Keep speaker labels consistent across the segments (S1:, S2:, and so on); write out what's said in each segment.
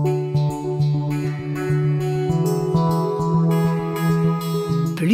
S1: thank you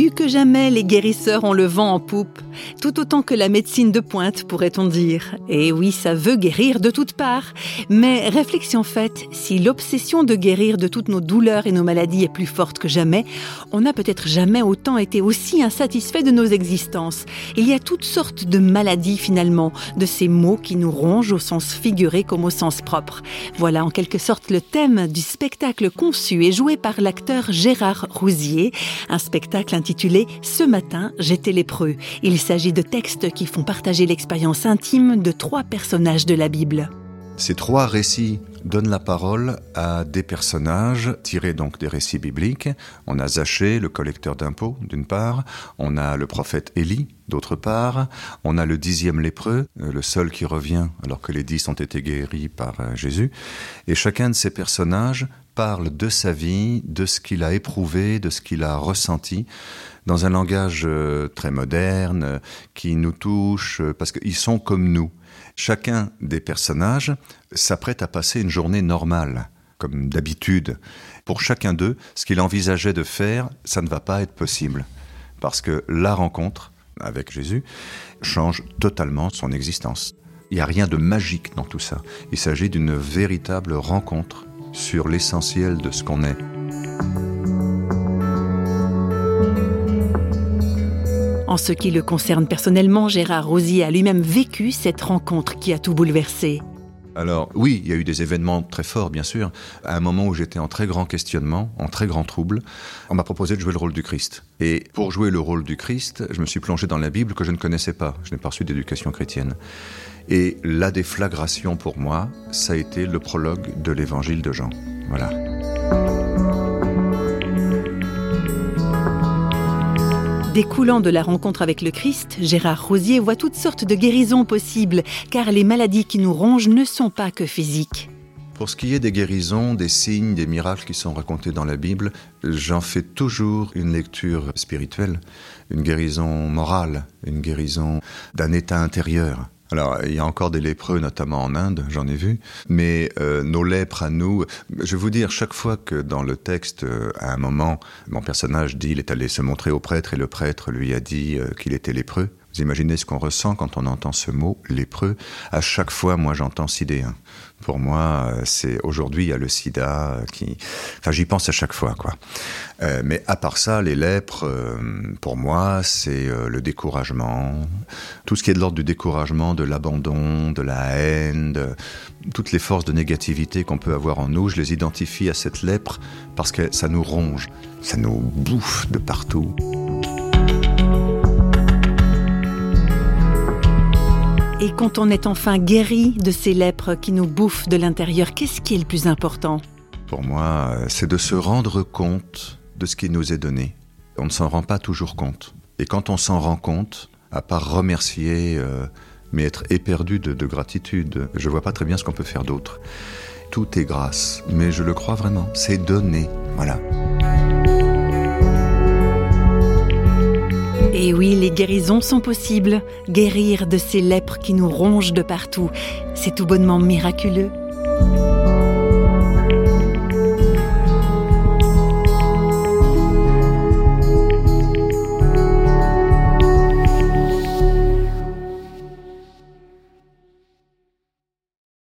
S1: Plus que jamais, les guérisseurs ont le vent en poupe, tout autant que la médecine de pointe, pourrait-on dire. Et oui, ça veut guérir de toutes parts. Mais réflexion faite, si l'obsession de guérir de toutes nos douleurs et nos maladies est plus forte que jamais, on n'a peut-être jamais autant été aussi insatisfait de nos existences. Il y a toutes sortes de maladies finalement, de ces mots qui nous rongent au sens figuré comme au sens propre. Voilà en quelque sorte le thème du spectacle conçu et joué par l'acteur Gérard Rousier, un spectacle intitulé Ce matin, j'étais lépreux. Il s'agit de textes qui font partager l'expérience intime de trois personnages de la Bible.
S2: Ces trois récits donnent la parole à des personnages tirés donc des récits bibliques. On a Zachée, le collecteur d'impôts, d'une part. On a le prophète Élie, d'autre part. On a le dixième lépreux, euh, le seul qui revient alors que les dix ont été guéris par euh, Jésus. Et chacun de ces personnages parle de sa vie, de ce qu'il a éprouvé, de ce qu'il a ressenti, dans un langage euh, très moderne, qui nous touche, parce qu'ils sont comme nous. Chacun des personnages s'apprête à passer une journée normale, comme d'habitude. Pour chacun d'eux, ce qu'il envisageait de faire, ça ne va pas être possible. Parce que la rencontre avec Jésus change totalement son existence. Il n'y a rien de magique dans tout ça. Il s'agit d'une véritable rencontre sur l'essentiel de ce qu'on est.
S1: En ce qui le concerne personnellement, Gérard Rosier a lui-même vécu cette rencontre qui a tout bouleversé.
S2: Alors oui, il y a eu des événements très forts, bien sûr. À un moment où j'étais en très grand questionnement, en très grand trouble, on m'a proposé de jouer le rôle du Christ. Et pour jouer le rôle du Christ, je me suis plongé dans la Bible que je ne connaissais pas. Je n'ai pas reçu d'éducation chrétienne. Et la déflagration pour moi, ça a été le prologue de l'évangile de Jean. Voilà.
S1: Découlant de la rencontre avec le Christ, Gérard Rosier voit toutes sortes de guérisons possibles, car les maladies qui nous rongent ne sont pas que physiques.
S2: Pour ce qui est des guérisons, des signes, des miracles qui sont racontés dans la Bible, j'en fais toujours une lecture spirituelle, une guérison morale, une guérison d'un état intérieur. Alors, il y a encore des lépreux, notamment en Inde, j'en ai vu. Mais euh, nos lèpres à nous, je vais vous dire, chaque fois que dans le texte, euh, à un moment, mon personnage dit, il est allé se montrer au prêtre et le prêtre lui a dit euh, qu'il était lépreux. Vous imaginez ce qu'on ressent quand on entend ce mot, lépreux. À chaque fois, moi, j'entends sidéen. Pour moi, euh, c'est aujourd'hui il y a le sida euh, qui, enfin j'y pense à chaque fois. Euh, mais à part ça, les lèpres, pour moi, c'est le découragement, tout ce qui est de l'ordre du découragement, de l'abandon, de la haine, de, toutes les forces de négativité qu'on peut avoir en nous. Je les identifie à cette lèpre parce que ça nous ronge, ça nous bouffe de partout.
S1: Et quand on est enfin guéri de ces lèpres qui nous bouffent de l'intérieur, qu'est-ce qui est le plus important?
S2: Pour moi, c'est de se rendre compte de ce qui nous est donné. On ne s'en rend pas toujours compte. Et quand on s'en rend compte, à part remercier, euh, mais être éperdu de, de gratitude, je vois pas très bien ce qu'on peut faire d'autre. Tout est grâce, mais je le crois vraiment, c'est donné. Voilà.
S1: Les guérisons sont possibles. Guérir de ces lèpres qui nous rongent de partout, c'est tout bonnement miraculeux.